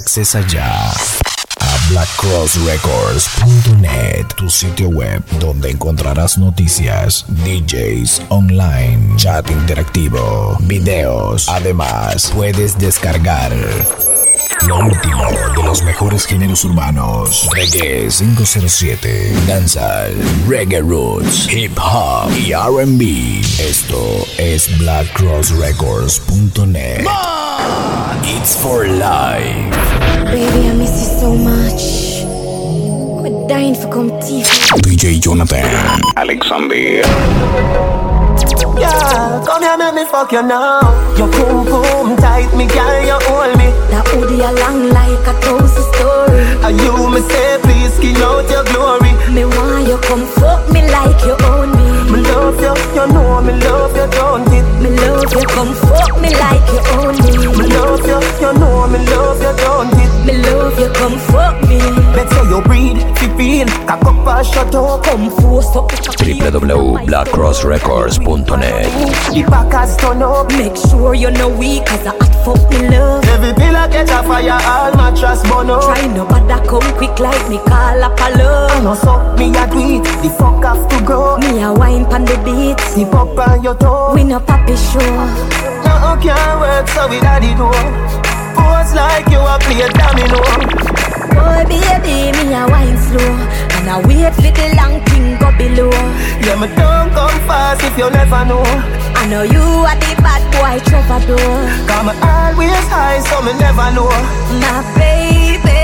Accesa ya a blackcrossrecords.net, tu sitio web donde encontrarás noticias, DJs online, chat interactivo, videos. Además, puedes descargar lo último de los mejores géneros urbanos. Reggae 507, dancehall, reggae roots, hip hop y R&B. Esto es blackcrossrecords.net. It's for life. Baby, I miss you so much. I'm dying for come tea. DJ Jonathan Alexander. Yeah, come here, make me fuck you now. Your boom boom tight, me girl, you hold me. That hoodie along like a thousand story. And you me say, please skin out your glory. Me want you come fuck me like you own me. Me love you, you know me love you, don't it? Me love you, come fuck me like you own me. Me love you, you know me love you, don't it? Me love you, come fuck feel, up and shut up. Come force up. www.blackcrossrecords.net The backers turn up. Make sure you know we, cause I hot fuck me love. Every pillar catch a fire, all mattress burn up. Try no bother come quick like me call up a I love. know so, me a do it, the fuck have to grow. Me a wine pon the beat. Snip up on your toe. We no papi show. Nothing can work, so we daddy do. Oh. Pose like you a play domino. Boy, baby, me a wine slow. And I wait for the long thing go below. Yeah, me don't come fast if you never know. I know you are the bad boy troubadour. Cause me always high, so me never know. My baby.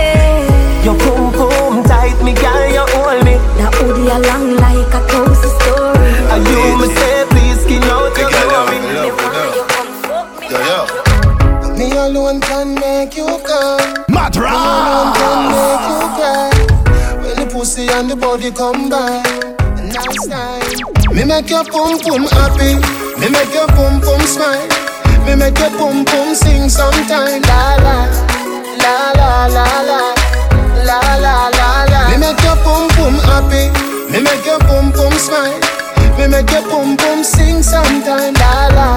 Your boom boom tight, me girl, you hold me. That hoodie along like a thousand story. And you me say, please skin out your glory. Me want you come fuck me. Yo, yo. Me alone can and the body come by. Nice time. Me make your pum pum happy. Me make your pum pum smile. Me make your pum pum sing sometime. La la. La la la la. La la la la. Me make your pum pum happy. Me make your pum pum smile. Me make your pum pum sing sometime. La la.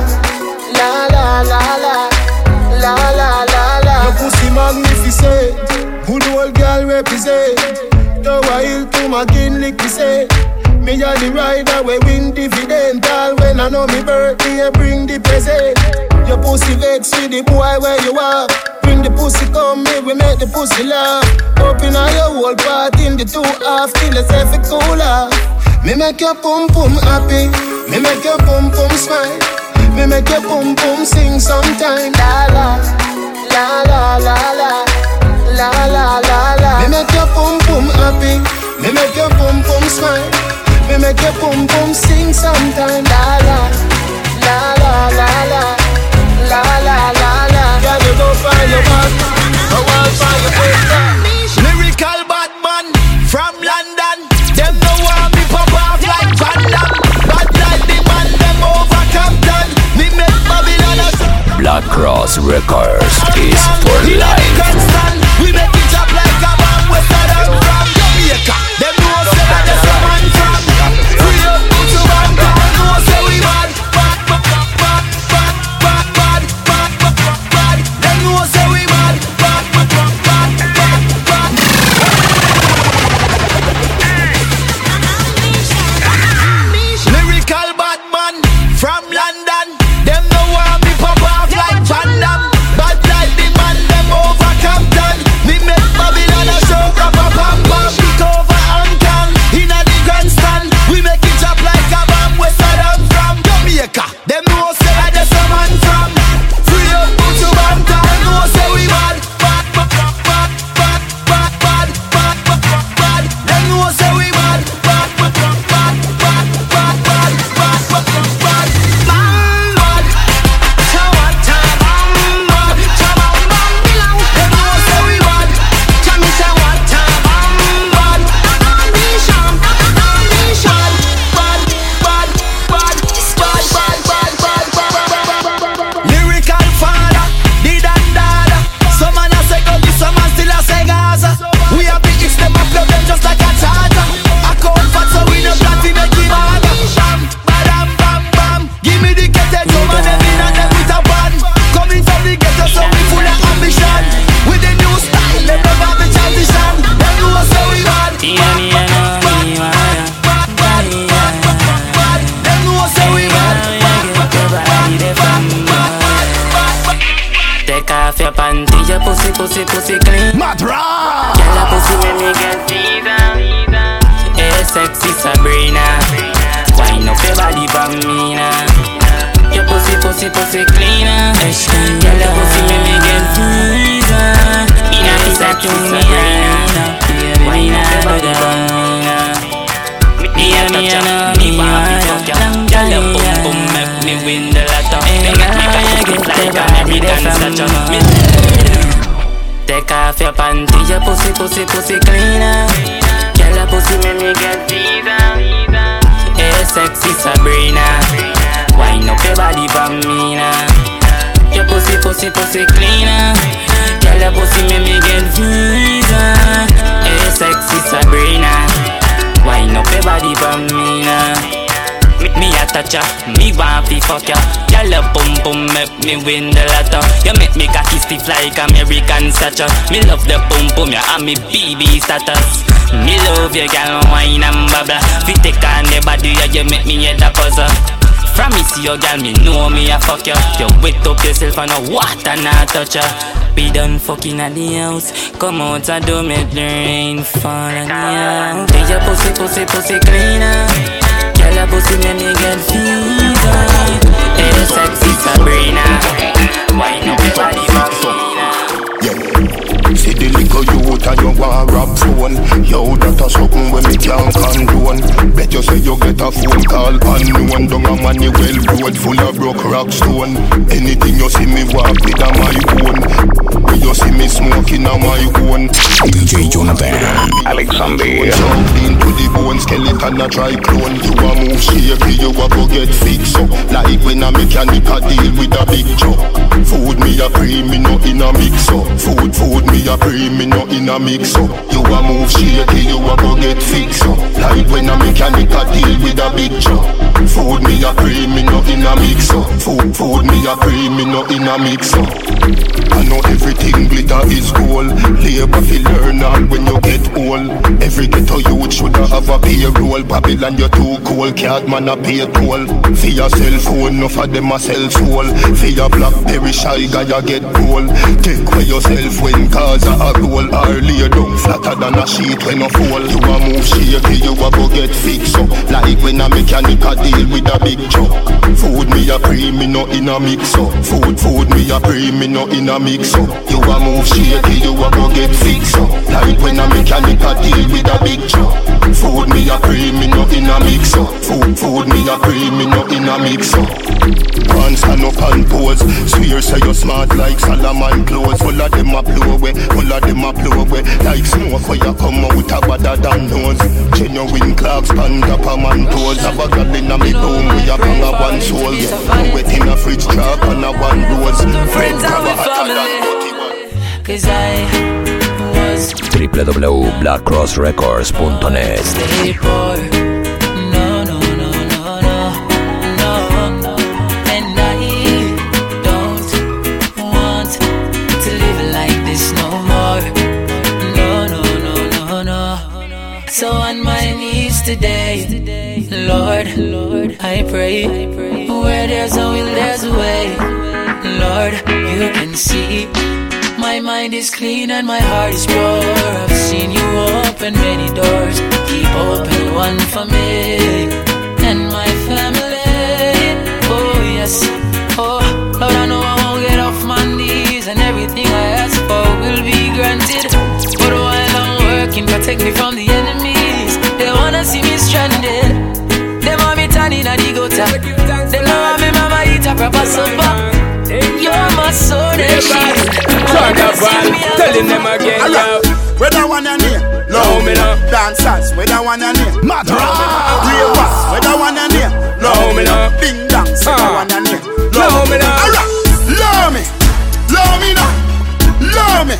La la la la. La la la la. Your pussy magnificent. Good old girl represent. Tower hill to my lick me say. Me a the rider we win dividend. All when I know me birthday, bring the present. Your pussy vex with the boy where you are. Bring the pussy come me, we make the pussy laugh. Open all your whole part in the two half till it's every cooler. Me make your pum pum happy. Me make your pum pum smile. Me make your pum pum sing sometime. La la, la la la la, la la la la. Me make your pum pum happy. Me make your pum pum smile. Me make your pum pum sing sometime. La la, la la la la, la la la la. Can you go find your man? Go on find your sister. Lyrical bad man from London. Them no want me pop off like Van Damme. Bad like the man them over Compton. Me make Babylon a Black Cross Records is for We make life. Amsterdam off your panty, your pussy, pussy, pussy clean. Madra! Girl, your pussy make me get fever. Hey, sexy Sabrina. Wine up your body for me now. Your pussy, pussy, pussy cleaner. Girl, your pussy make me get fever. Inna me sexy Sabrina. Wine up your body for me now. Me a touch ya, me want to fuck ya. Girl, your boom boom make me win the lotto. You make me flip like an American. Me Take off your panty, your pussy, pussy, pussy cleaner. Girl, your pussy make me get fever. Hey, sexy Sabrina. Wine up your body for me now. Your pussy, pussy, pussy cleaner. Girl, your pussy make me get fever. Hey, sexy Sabrina. Wine up your body for me now. Me, me a touch ya, me want fi fuck ya. Girl your boom boom make me win the lotto You make me cocky stiff like American statue Me love the boom boom ya and me BB status. Me love you girl wine and bubble Fi take on the body ya you make me head a puzzle from me see your girl, me know me a fuck ya. You wet up yourself and no water not touch ya. We done fucking at the house. Come out and do make the rain fall on house Hey your pussy, pussy, pussy cleaner Make me get fever. Hey sexy Sabrina. Wine up body Yeah. See the liquor youth and you want rap phone. Yo, that a something when me can't condone. Bet you say you get a phone call unknown Down a Manuel road full of broke rock stone. Anything you see me walk with a my own. When you see me smoking a my own. DJ Jonathan. Alexander. Jump into the bone skeleton a try clone. You a move shaky, you a go get fixed up. Like when a mechanic a deal with a big truck Food me a pre, me no in a mix up. Food, food me a pre, me no in a mix. Up You a move shaky, you a go get fixed. Up Like when a mechanic a deal with a big truck Food me a pre, me no in a mix. Up Food, food me a pre, me no in a mix. Up I know everything glitter is gold. Labor fi learn all when you get old. Every ghetto youth shoulda have a payroll. Babylon you too cold, cat man a pay toll. For your cell phone, enough of them a sell soul For your blackberry shy guy you get cold Take away yourself when cause a roll lay down flatter than a sheet. When a fall You a move shaky, you a go get fixed up. Like when a mechanic a deal with a big truck. Food me a pre, me no in a mix up. Food, food me a pre, me no in a mix up. You a move shaky, you a go get fixed up. Like when a mechanic a deal with a big truck. Food me a pre, me no in a mix up. Food, food me a pre, me no in a mix up. One stand up and pose. Swear say you smart like Solomon clothes. Full of them a blow away, full of them a blow away Like smoke where you come out a better than nose. Genuine clocks, stand up a man toes. Have a girl in a me room, we a bang a one soul. Yeah. Wet in a fridge trap and a one rose. Fred grab a hotter than Cause I was www.blackcrossrecords.net today, Lord, Lord, I pray. Where there's a will, there's a way. Lord, you can see. My mind is clean and my heart is pure. I've seen you open many doors. Keep open one for me and my family. Oh, yes. Oh, Lord, I know I won't get off my knees and everything I ask for will be granted. But while I'm working, protect me from the enemies. Want me turning at the gutter. They know I'm me mama eat a proper supper. You're my soul and shield. Turn up one, telling them again, yo. Where that one and here? Love me now. Dancers, where that one and here? Madra Ravers, where that one and here? Love me now. Ding dong, say that Ah. one and here. Love me now. Alright, love me, love me now, love me,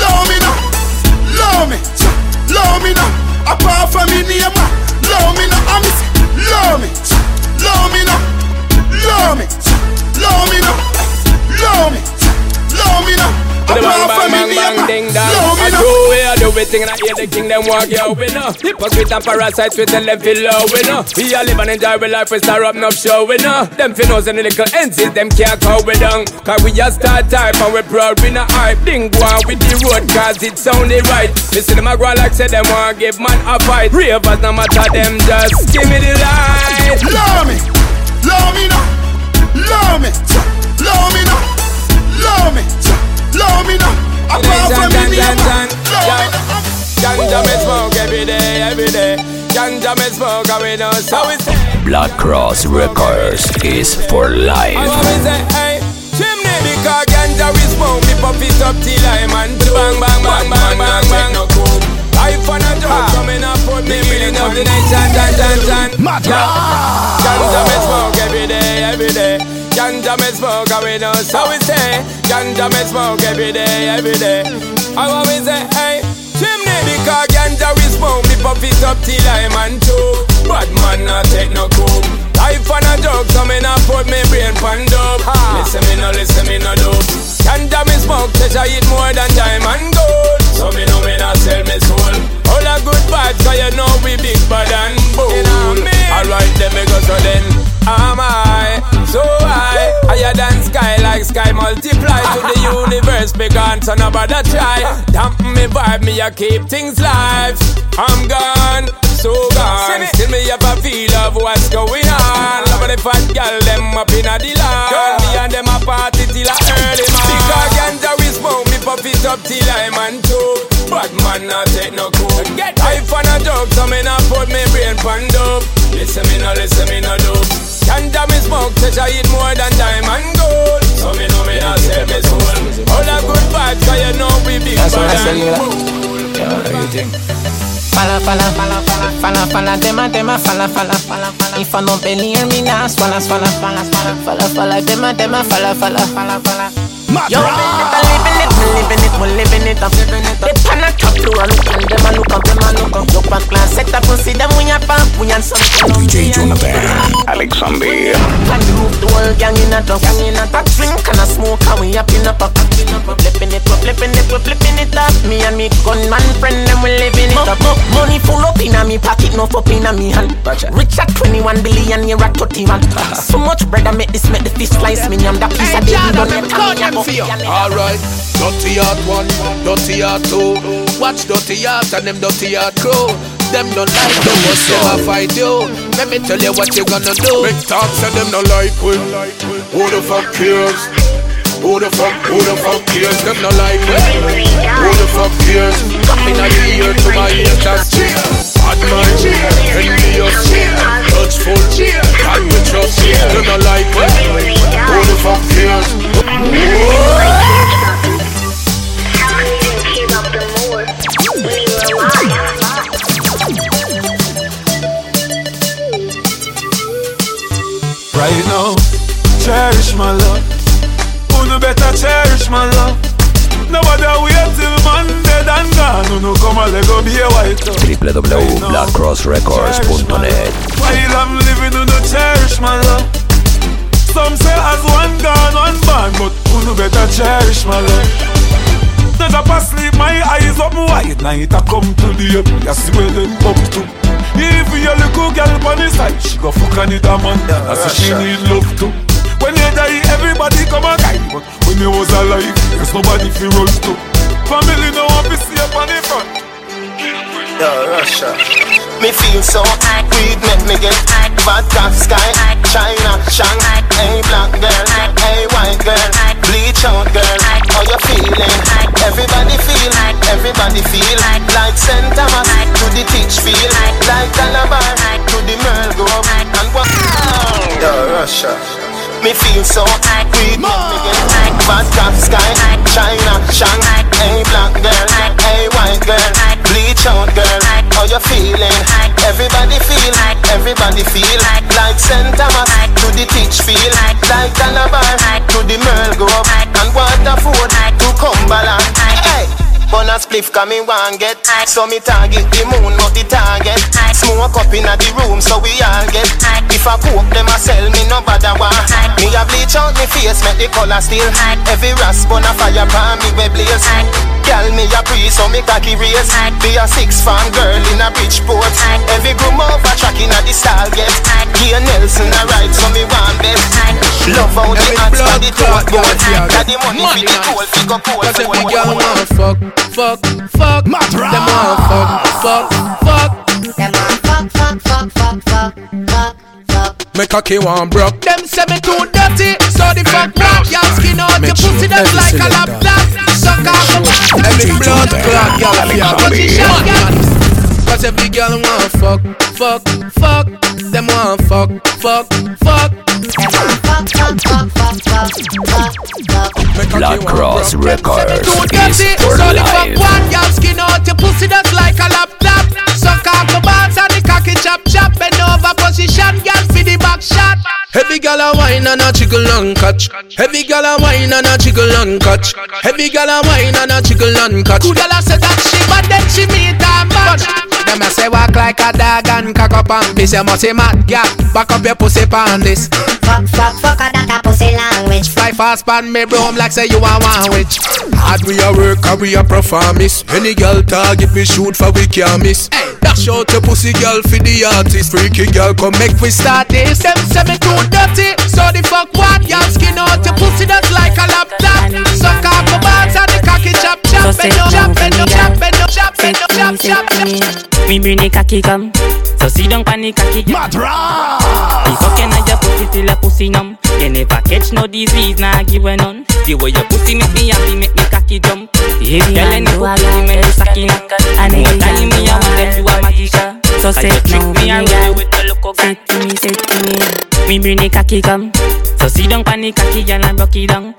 love me now, love me, love me now. Apart from me name, love me now. I'm love me, love me now, love me, love me now, love me, love me now. The bang bang bang bang ding dong. I do it, I do everything and I hear the king them walk yo we know. Hypocrite and parasites we tell them feel low we know. We all live and enjoy we life we start up no show we know. Them finnos and the little entities them can't call we down. Cause we just start type and we proud we not hype. Ding go on with the road cause it sounded right. Me see them a go like say them want give man a fight. Ravers no matter them just give me the light. Love me, love me now, Black Cross Records is for life. I always say, hey, chimney because ganja we smoke, me puff it up till I'm on bang bang bang bang bang bang. Life on a joke, so ah. me not me feeling of the night, chan chan chan chan. Yeah. Ganja me smoke every day, every day. Ganja me smoke and we know so we say. Ganja me smoke every day, every day. I always say, hey. Chimney because ganja we smoke Me puff it up till I'm on choke Bad man not take no coke Life on a joke so me not put me brain pan dope. Listen me no, listen me no dope Ganja me smoke treasure it more than diamond gold. So me know me not sell me soul. All a good vibes so you know we big bad and bold. Alright then me go so then. Am I? So high Higher than sky like sky multiply. To the universe begun so nobody try. Dampen me vibe me a keep things live. I'm gone so gone Still me have a feel of what's going on. Love the fat girl them up in a the lawn Me and them a party till a early man Because ganja we smoke me puff it up till I'm on choke Bad man not take no coke Life on a joke so me not put me brain pan dope Listen me no listen me no dope Ganja me smoke treasure it more than diamond gold. So me know me not sell me soul. All the good vibes so you know we big I bad. and cool. Yeah, what do you think? Falla, falla, falla, falla, falla, falla, dem a, dem a, falla, falla, falla, falla. If I belly hear me now, swalla, swalla, falla, falla, falla, falla, dem a, dem a, falla, falla, falla, falla. Yo, me living it, me living it, me living it. They pan a top floor and look and them a look up, them a look up. Look back class, set up and see them we a pump, we and some. DJ Jonathan Alexander. And the roof, the whole gang in a truck, gang in a truck. Drink and a smoke and we up in a pop, in a pop. Flipping it up, flipping it up, flipping it up. Me and me gunman friend, them we living it up. Money full up in a me pocket, no up in a me hand. Rich at 21 billion, you're at 31. Uh-huh. So much bread I make this, make the fish slice me. I'm that piece of baby done it. Alright, dirty heart one, dirty heart two. Watch dirty heart and them dirty heart crew. Them don't like the what's them a fight you. Let me tell you what you gonna do. Big talks and them don't like we. Who the fuck cares? Who the fuck, who the fuck cares? Them not like we. Who the fuck cares? Come in the ear to my ear, just Bad mind, envious, touchful, God we trust. Them not like we. Who the fuck cares? Right now, cherish my love. Better cherish my love? Nobody wait till Monday and gone. No come a Lego be a white www.blackcrossrecords.net While I'm living, who no cherish my love. Some say as one gone, one born, but who no better cherish my love. Never pass sleep, my eyes open wide. Night I come to the up, you see where them come to. If you little girl on the side, she go fuck on it a man. I say she need love too. When you die, everybody come and guide. But when you was alive, there's nobody fi run to. Family no one fi see up on the front. Yo, Russia. Me feel so weed make me get vodka sky, China, Shang, hey black girl, hey white girl, bleach out girl. How you feeling? Everybody feel, everybody feel like Saint Thomas to the teach feel like Calabar to the Merl Grove and what? Yo, Russia. Me feel so weed make me get vodka sky, China, Shang, hey black girl, hey white girl, bleach out girl. How you feeling? Everybody feel, everybody feel. Like Saint Thomas to the teach feel like Calabar a spliff cause me want get. So me target the moon not the target. Smoke up in the room so we all get. If I cook them a sell me no bother want Me a bleach out me face make the color still Every rasp on a fire pan me we blaze Girl, me a pre, so me cocky race. Be a six fan girl in a Bridgeport. Every groom over track in a the style get. Gia Nelson a ride, so me want best. Love how the hands on the tote board. Got the money for the toll, fi go cold. Cause every girl want fuck, fuck, fuck. Them want fuck, fuck, fuck. Them want fuck, fuck, fuck, fuck, fuck, fuck, fuck. Me cocky want broke. Them say me too dirty, so the fuck black. Y'all skin out your pussy that's like a cylinder. laptop. Suck off the every blood clot, y'all Alex feel Zombie. position. Cause every girl want fuck, fuck, fuck. Them want fuck, fuck, fuck. Black Cross. Records is for so the fuck life. one. Y'all skin out your pussy that's like a laptop. Suck off the balls and the cocky chop chop. Bend over position, girl back shot. Heavy gal a wine and a jiggle and catch. Heavy gal a wine and a jiggle and catch. Heavy gal a wine and a jiggle and catch. Good gal say that she but then she meet a match. Them a say walk like a dog and cock up and piss. You must say mad gal, back up your pussy pan this. Fuck, fuck, fuck, a that a pussy language. Fly fast pan me broom like say you a one witch. Hard we a work and we a performance. Any girl target we shoot for we can't miss. Hey. Dash out your pussy girl for the artist. Freaky girl come make we start this. Them me too dirty, so the fuck what? Y'all skin out your pussy that's like a laptop. Suck off the balls and the cocky chop chop. Bend up, chop, bend up, chop, bend up, chop, bend Set up, me, chop, set chop, me. chop. Me bring the cocky come. So sit down pon the cocky. Me fucking on your pussy till your pussy numb. You never catch no disease, nah give a none. The way your pussy make me happy, make me cocky jump. Baby, girl, any pussy make me sucking up. More time me, I want them to a magician. So say you trick me and roll with the look of Say to me, say to me. Me bring the cocky come. So sit down pon the cocky, girl, and rock it down.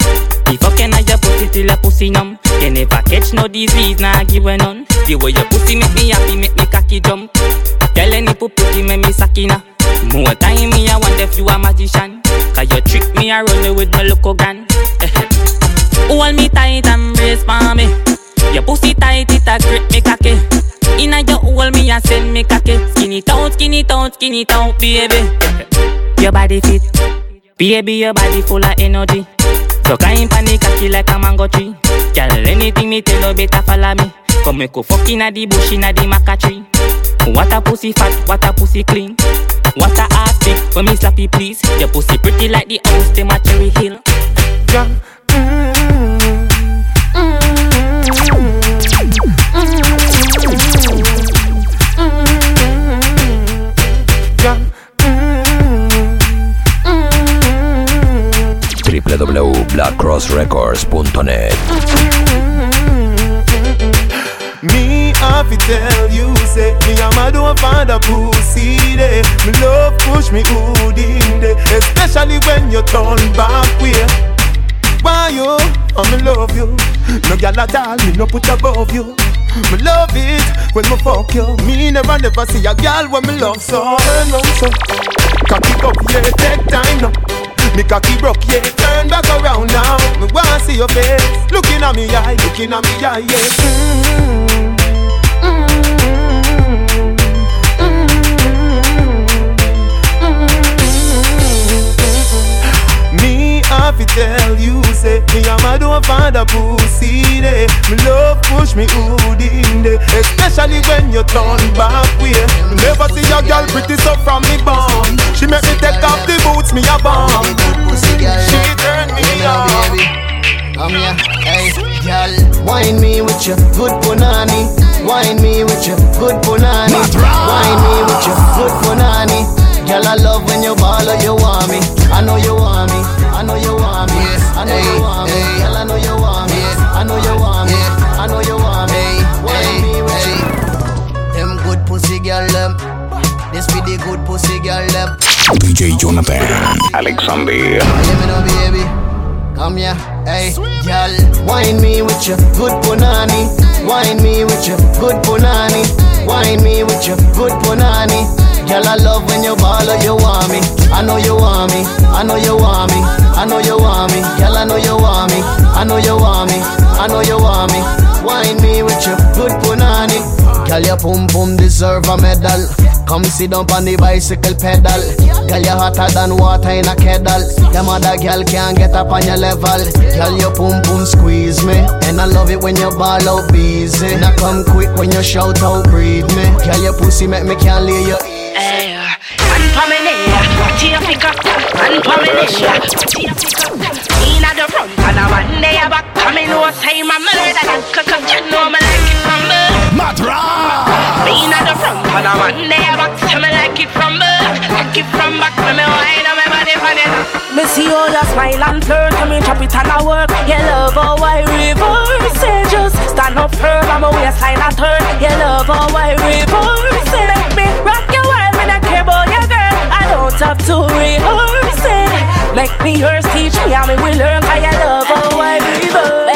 Me fucking on your pussy till your pussy numb. You never catch no disease, nah give a none. The way your pussy make me happy, make me cocky jump. Girl, any pussy make me sakina. More time me, I want if you a magician. Cause you trick me, I run with my local gun. Hold me tight and brace for me. Your pussy tight, it a grip me cocky. Inna your hold me and send me cocky. Skin it out, skin it out, skin it out, baby. Your body fit, baby, your body full of energy. So kind panic cocky like a mango tree. Girl, anything me tell you better follow me. Come make go fuck inna the bush inna the maca tree. What a pussy fat, what a pussy clean. What a ass big, when me slappy please. Your pussy pretty like the house, them a cherry hill. Mm. www.blackcrossrecords.net Me tell you, say me a pussy there. Me love push me hood in there, especially when you turn back way. Why you? Oh, me love you. No gyal at all, me no put above you. Me love it when me fuck you. Me never never see a when me love so. Turn so, up yeah, take time now. Me cocky broke yeah, turn back around now. Me wanna see your face, looking at me eye, looking at me eye yeah. Me have to tell you, say Me and my don't find a pussy there Me love push me there Especially when you turn back way never see a girl pretty so from me born She make me take off the boots, me a bomb She turn me on Come here, hey, girl, wine me with your good punani. Wine me with your good punani. Wine me with your good punani. Girl, I love when you ball or you want me. I know you want me. I know you want me. I know you want me. Girl, I know you want me. I know you want me. Pussy girl them. This be the good pussy girl them. DJ Jonathan Alexander Let me know, baby. Come here, hey, girl. Wine me with your good punani. Wine me with your good punani. Wine me with your good punani. Girl, I love when you ball or you want me. I know you want me. I know you want me. I know you want me. Girl, I know you want me. I know you want me. I know you want me. Wine me with your good punani. Girl, your pum pum deserve a medal. Come sit down on the bicycle pedal. Girl, you hotter than water in a kettle. Them other girl can't get up on your level. Girl, your pum pum squeeze me, and I love it when you ball out busy. Now come quick when you shout out breathe me. Girl, your pussy make me can't lay your Hey, man for me there, what you pick up? Me there, what you pick up? Me at the front and I one day back. I me know say my murder that cook up, you know me like it from birth. Matra! Me at the front and I one day back. Tell me like it from birth, like it from back. When me wine on my body for it. Me see all your smile and flirt, come in chop it and I work. You love oh, how I reverse it, just stand up firm. I'm a waistline and turn. You love oh, how I reverse it, make me rock your world. Me not care about your girl. I don't have to rehearse. Make me yours, teach me how me will learn. how you love how I reverse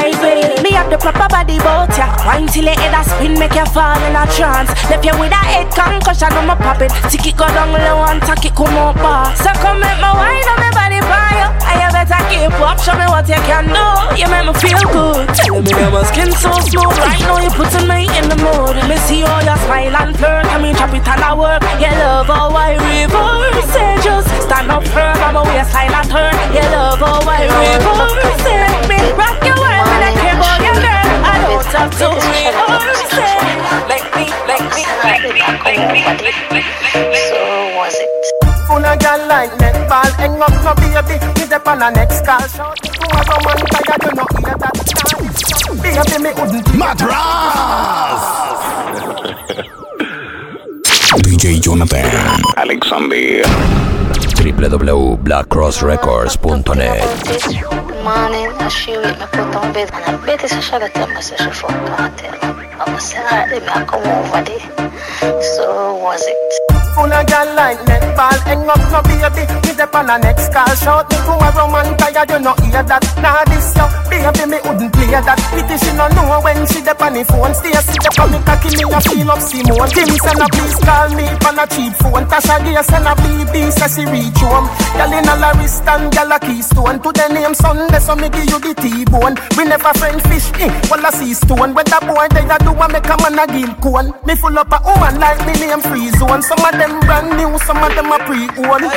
Have the proper body bout ya. Wine till your head a spin, make you fall in a trance. Left you with a head concussion, I'm a pop it. Tick it go down low and tack it come up bar. So come make my wine on my body for you. And ah, you better keep up, show me what you can do. You make me feel good. Tell me that my skin so smooth. Right now you putting me in the mood. Me see all your smile and flirt. I mean, chop it and I work. You love how I reverse it. Just stand up firm, I'm a waistline and turn. You love how I reverse it. Me rock your world, me your girl. I don't have to rehearse it. Make me, make me, make me, make me, make me, make me. So was it? Full of girl like netball Hang up no baby Me dep on a next call Shout to a woman Tired you no hear that Baby me wouldn't Matras! DJ Jonathan Alexander www.blackcrossrecords.net tell I'm a sad, me I come over So was it Full of girl like netball Hang up no baby Me dep on a next call Shout me to a woman Tired you no hear that Nah this yo Baby me wouldn't play that Pity she no know when she dep on the phone Stay sit dep on me cocky Me a feel up Simone Kim send a please call me On a cheap phone Tasha Gay send a BB Say she reach home Girl in a Laristan Girl a Keystone To the name Sunday So me give you the T-bone We never friend fish eh Well I see stone When the boy they a do a make a man a gill cone Me full up a woman like me name free zone Some of them brand new Some of them a pre-owned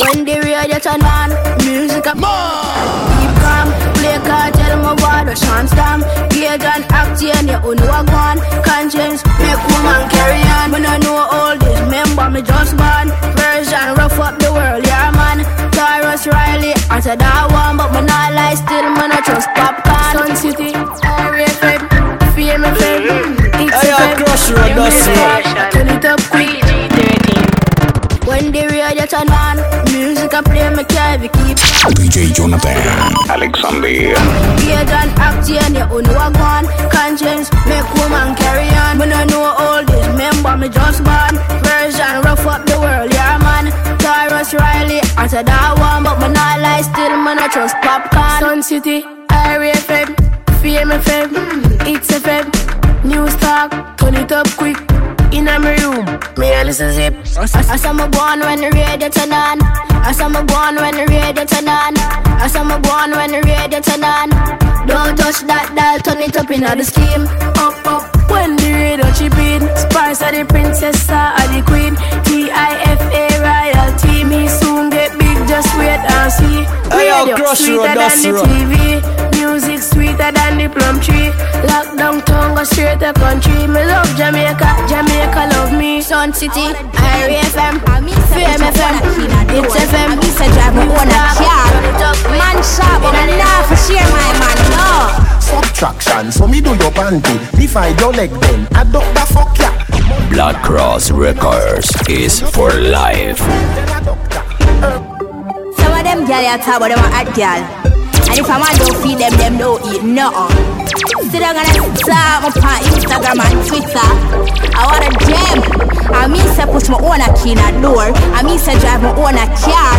When the radio turn on, music up. Keep calm, play card, tell my word, rush on stamp. Gauge and act, yeah, you own what one. Conscience, make woman carry on. When I know all this, remember me just born. Version, rough up the world, yeah, man. Tarrus Riley, I said that one, but me not lie still, man, I trust popcorn. Sun City, area fed, fear me fed. It's Hey, a I'll fed. crush you, Yeah, that's me it. Turn it up quick. When the turn on, music I play, me carry keep. DJ Jonathan Alexander Gauge and act, yeah, you own what one. Conscience, make woman carry on. When I know all this, remember me just born. Version, rough up the world, yeah, man. Tarrus Riley, I said that one, but me not lie still, man, I trust popcorn. Sun City, area fed, fame fed, it's a fed. News talk, turn it up quick. In a me room, me a listen zip. I saw me born when the radio turn on. I saw me born when the radio turn on. I saw me born when the radio turn on. Don't touch that dial, turn it up in the scheme. Up, up, when the radio chip in. Spice of the princess, star of the queen. T-I-F-A royalty. Me soon get big, just wait and see. Hey, yo, Radio sweeter than the. TV. Music sweeter than the plum tree. Lockdown tongue go straight to country. Me love Jamaica, Jamaica love me. Sun City, Irie FM, Fame FM, It's FM. I miss a drive my own a car. Man sharp, but I'm not for share my man, no. Subtraction So me do your panty Divide your leg then Adopt the fuck ya Black Cross Records is for life Some of them girl you talk about them a hot girl. And if a man don't feed them, them don't eat nothing. Still I'm gonna start up on Instagram and Twitter. I want a gem. I mean say push my own a key in a door. I mean say drive my own a car.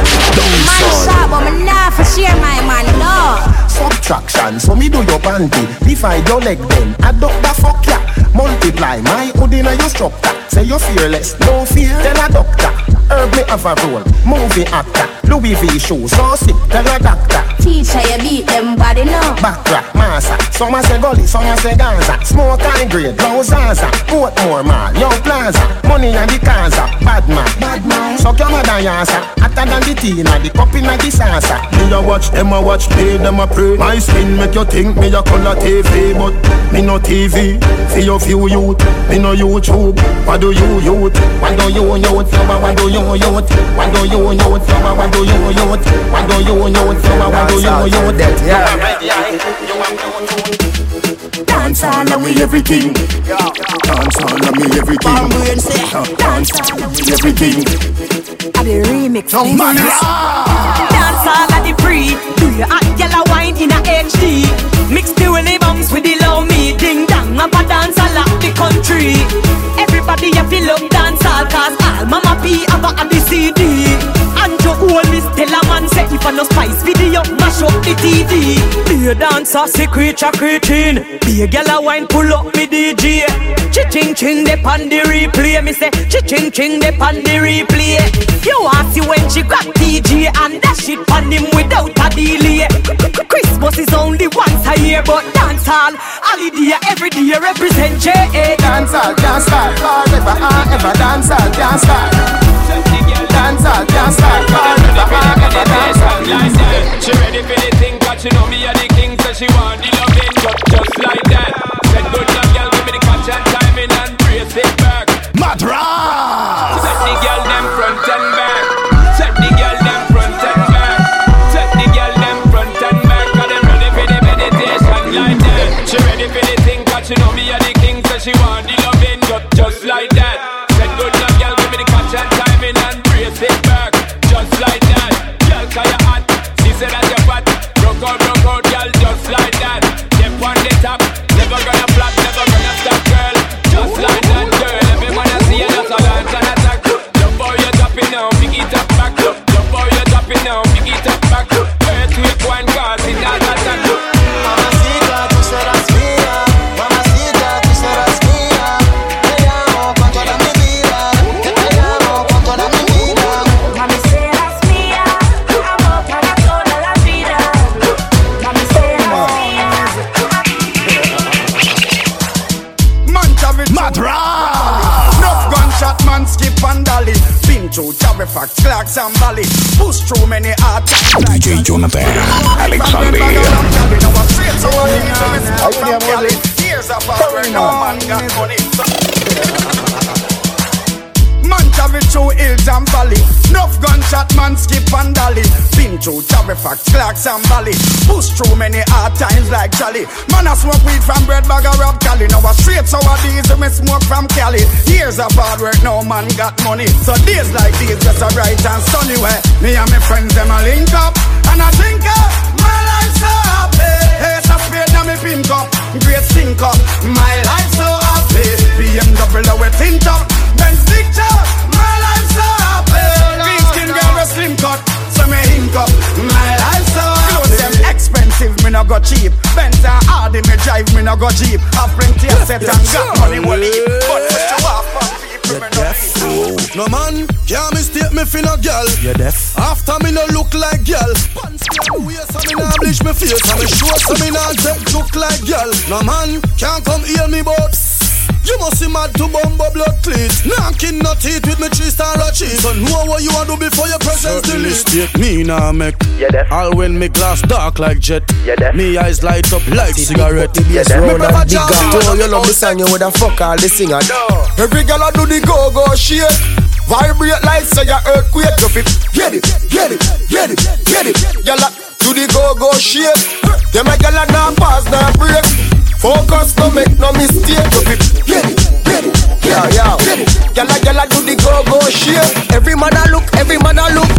Man sharp, but me not for share my man, no. Subtraction So me do your panty Divide your leg then Adopt the fuck ya Multiply my hood in your structure Say you're fearless No fear Tell a doctor Herb me have a role Movie actor Louis V shoes So sick Tell a doctor teacher, you beat them body now. Back massa. Some a say gully, some a say Gaza. Smoke high grade, low Zaza. Portmore mall, young plaza. Money and the Kaza. Bad man, bad man. Suck your mother yasa. Hotter than the tina, the cup inna the salsa. Me a watch, them a watch, play them a pray. My skin make you think me a color TV, but me no TV. For your few youth, me no YouTube. What do you youth? What do you youth? What do you youth? What do you youth? What do you youth? What do you youth? What do you youth? Dance all of me everything. Dance all of me everything. Dance all of me everything. I the remix. No man Dance all of the free. Do your hot yellow wine in a HD. Mix the willy bumps with the low me. Ding dong, I'm a dance all of the country. Everybody you feel up dance all cause all mama P have a the CD. If I no spice video, mash up the TV. Be a dancer, see creature creating. Be a gal a wine, pull up me DJ. Chi-ching ching de pan the replay. Me say chi-ching ching de pan the replay. You want see when she got TG and that shit pan him without a delay. Christmas is only once a year, but dance hall, holiday every day represent J. Dance hall, can't start forever and ever. Dance hall, can't start. Dance hall, can't start forever and ever. Dance hall. She ready for the thing, cause she know me a the king, so she want the loving, just, just like that. Girl, cause you she said that you're fat. Broke out, broke out, Through Jabberfax, Clarks and Valley. Push through many hard times like Charlie. Man I smoke weed from bread bag of Rob Cali. Now a straight sour diesel me smoke from Cali. Years of hard work no man got money. So days like these just a bright and sunny way. Me and my friends them a link up. And I think uh, up My life so happy. Hey, it's a spade now me pink up Great stink up. My life so happy. BMW we tint up. Benz go Jeep Have plenty of set and got money will leave But off on people me no No man can't mistake me for no girl. You're deaf? After me no look like girl. Pants down waist and me nah oh, bleach me face. And me sure so me nah take joke like girl. No man can't come heal me but. You must be mad to bumbo blood cleat Knocking no teeth with me three star or cheese So know what you want do before your presence delete Mistake me nah make Yeah, All when me glass dark like jet Yeah, Me eyes light up like cigarette Yes, round and big up too. You love the song, you woulda fuck all the singer. No. Every girl a do the go go shake, vibrate like say a earthquake. You fit get it, get it, get it, get it. Girl a do the go go shake. Them a girl a nah pass nah break. Focus, no make no mistake. Get it, get it, yeah yeah. Girl a girl a do the go go shake. Every man a look, every man a look,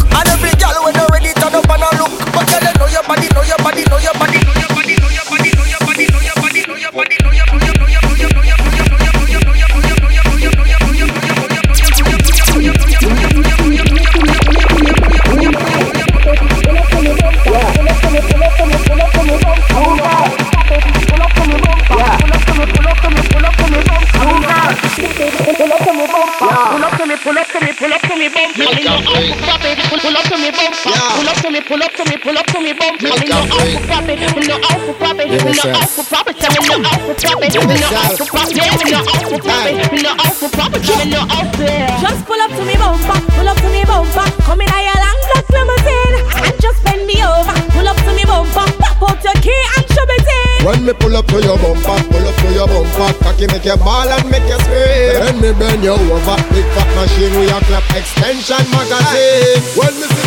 cocky make you ball and make you scream. When me bend you over, big fat machine we a clap extension magazine. When me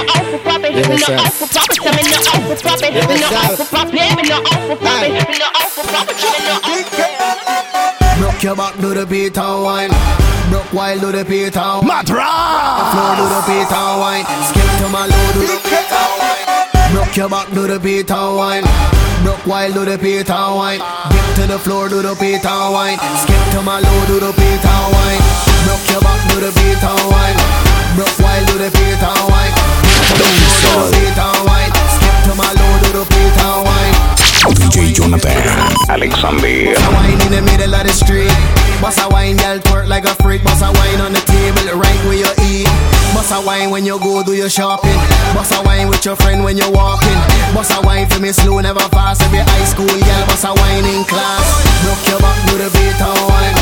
no off for profit, we no off for I'm in no off for profit, we no off for profit, we no off for profit, we I'm in no off. Knock your back to the beat and wine. Knock wild to the beat and Matra! Flow to the beat and wine. Skip to my low to the beat and wine. Knock your back to the beat and wine. Knock wild to the beat and wine. Dip to the floor to the beat and wine. Skip to my low to the beat and wine. Knock your back to the beat and wine. Knock wild to the beat and wine. Skip to do the beat wine. DJ Jonathan Alexander wine girl twerk like a freak. Wine on the table, right where you eat. Bossa wine when you go do your shopping. Bossa wine with your friend when you're walking. Bossa wine for me slow, never fast. Every high school girl, bossa wine in class. Broke your back, do the beat and wine.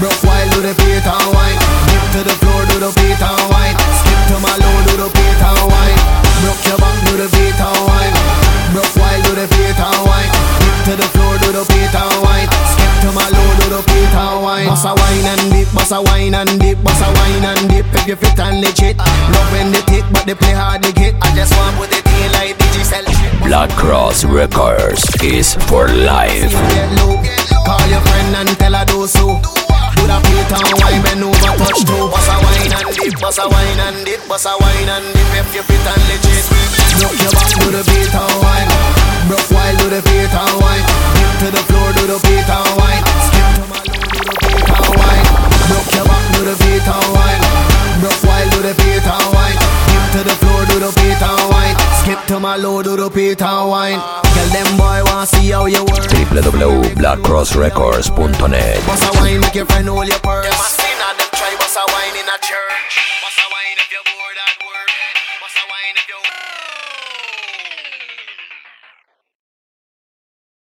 Broke while do the beat and wine. Dip to the floor, do the beat and wine. Skip to my low, do the beat and wine. Broke your back, do the beat and wine. Dip, bossa wine and dip, bossa wine and dip. If you fit and legit, love when they tick, but they play hard to get. I just want put it in like digital. Black Cross Records is for life. Call your friend and tell her do so. Do the beat and wine, bend over, touch toe. Bossa wine and dip, bossa wine and dip, bossa wine and dip. If you fit and legit, broke your back, do the beat and wine. Broke while do the beat and wine. Dip to the floor, do the beat and wine. Do the beat and wine. Broke while do the beat and wine. Dip to the floor, do the beat and wine. Skip to my low, do the beat and wine. Tell them boy want see how you work. www.blackcrossrecords.net Bossa wine, make your friend hold your purse. Them a sin and them try bossa wine in a church.